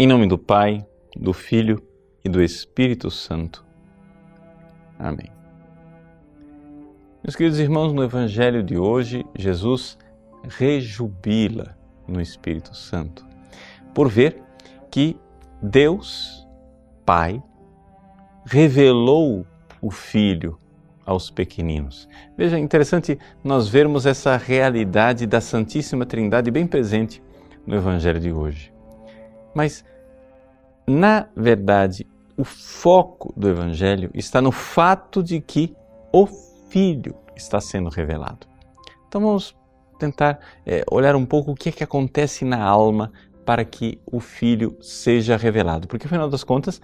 Em nome do Pai, do Filho e do Espírito Santo. Amém. Meus queridos irmãos, no Evangelho de hoje, Jesus rejubila no Espírito Santo por ver que Deus, Pai, revelou o Filho aos pequeninos. Veja, é interessante nós vermos essa realidade da Santíssima Trindade bem presente no Evangelho de hoje. Mas, na verdade, o foco do Evangelho está no fato de que o Filho está sendo revelado. Então vamos tentar é, olhar um pouco o que é que acontece na alma para que o Filho seja revelado, porque afinal das contas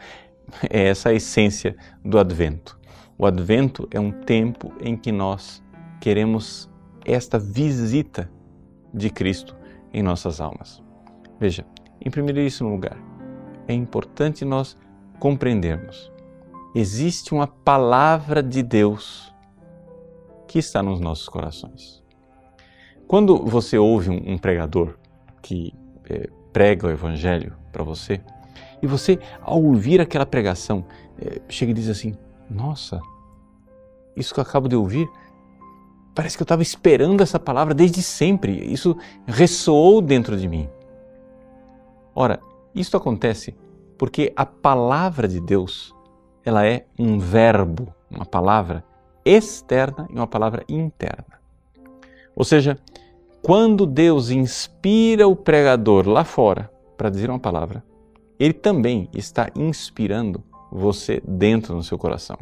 é essa a essência do Advento. O Advento é um tempo em que nós queremos esta visita de Cristo em nossas almas. Veja, em primeiríssimo lugar, é importante nós compreendermos. Existe uma palavra de Deus que está nos nossos corações. Quando você ouve um, pregador que é, prega o Evangelho para você, e você, ao ouvir aquela pregação, é, chega e diz assim: nossa, isso que eu acabo de ouvir, parece que eu estava esperando essa palavra desde sempre. Isso ressoou dentro de mim. Ora, isso acontece porque a palavra de Deus, ela é um verbo, uma palavra externa e uma palavra interna. Ou seja, quando Deus inspira o pregador lá fora para dizer uma palavra, ele também está inspirando você dentro no seu coração.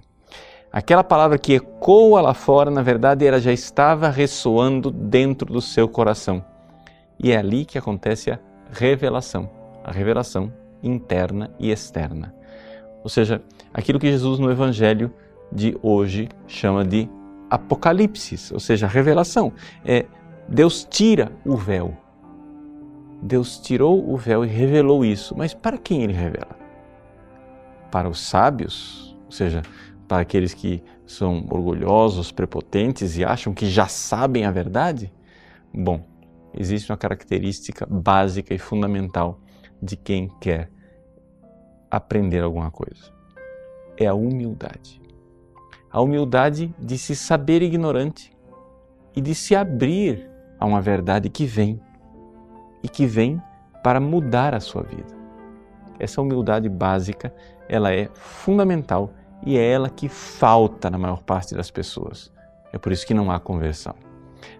Aquela palavra que ecoa lá fora, na verdade, ela já estava ressoando dentro do seu coração. E é ali que acontece a revelação, a revelação interna e externa. Ou seja, aquilo que Jesus no Evangelho de hoje chama de Apocalipse, ou seja, revelação. É Deus tira o véu. Deus tirou o véu e revelou isso. Mas para quem ele revela? Para os sábios, ou seja, para aqueles que são orgulhosos, prepotentes e acham que já sabem a verdade? Bom, existe uma característica básica e fundamental de quem quer aprender alguma coisa. É a humildade. A humildade de se saber ignorante e de se abrir a uma verdade que vem e que vem para mudar a sua vida. Essa humildade básica, ela é fundamental e é ela que falta na maior parte das pessoas. É por isso que não há conversão.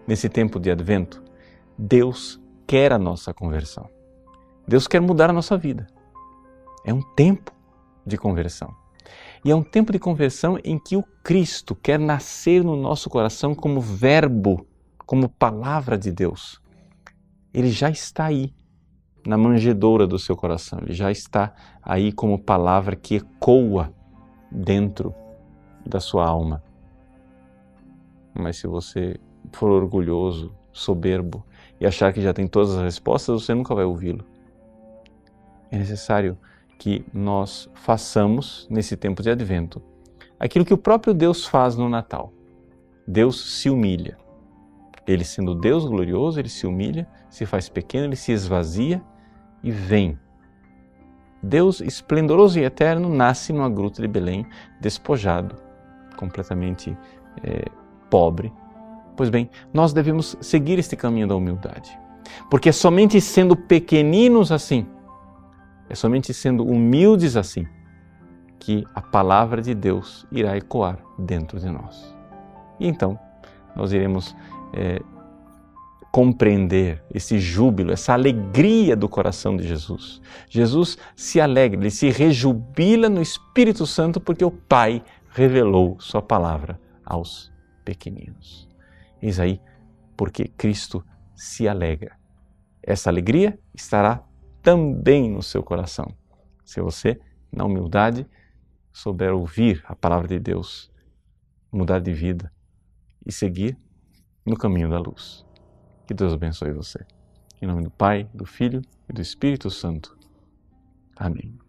Nesse tempo de advento, Deus quer a nossa conversão. Deus quer mudar a nossa vida. É um tempo de conversão. E é um tempo de conversão em que o Cristo quer nascer no nosso coração como Verbo, como palavra de Deus. Ele já está aí, na manjedoura do seu coração, ele já está aí como palavra que ecoa dentro da sua alma. Mas se você for orgulhoso, soberbo e achar que já tem todas as respostas, você nunca vai ouvi-lo. É necessário que nós façamos nesse tempo de advento aquilo que o próprio Deus faz no Natal. Deus se humilha. Ele, sendo Deus glorioso, ele se humilha, se faz pequeno, ele se esvazia e vem Deus esplendoroso e eterno nasce numa gruta de Belém, despojado, completamente é, pobre. Pois bem, nós devemos seguir este caminho da humildade, porque somente sendo pequeninos assim, é somente sendo humildes assim, que a palavra de Deus irá ecoar dentro de nós. E então, nós iremos é, compreender esse júbilo, essa alegria do coração de Jesus. Jesus se alegra, ele se rejubila no Espírito Santo porque o Pai revelou Sua palavra aos pequeninos. Eis aí porque Cristo se alegra. Essa alegria estará também no seu coração, se você, na humildade, souber ouvir a palavra de Deus, mudar de vida e seguir no caminho da luz. Que Deus abençoe você. Em nome do Pai, do Filho e do Espírito Santo. Amém.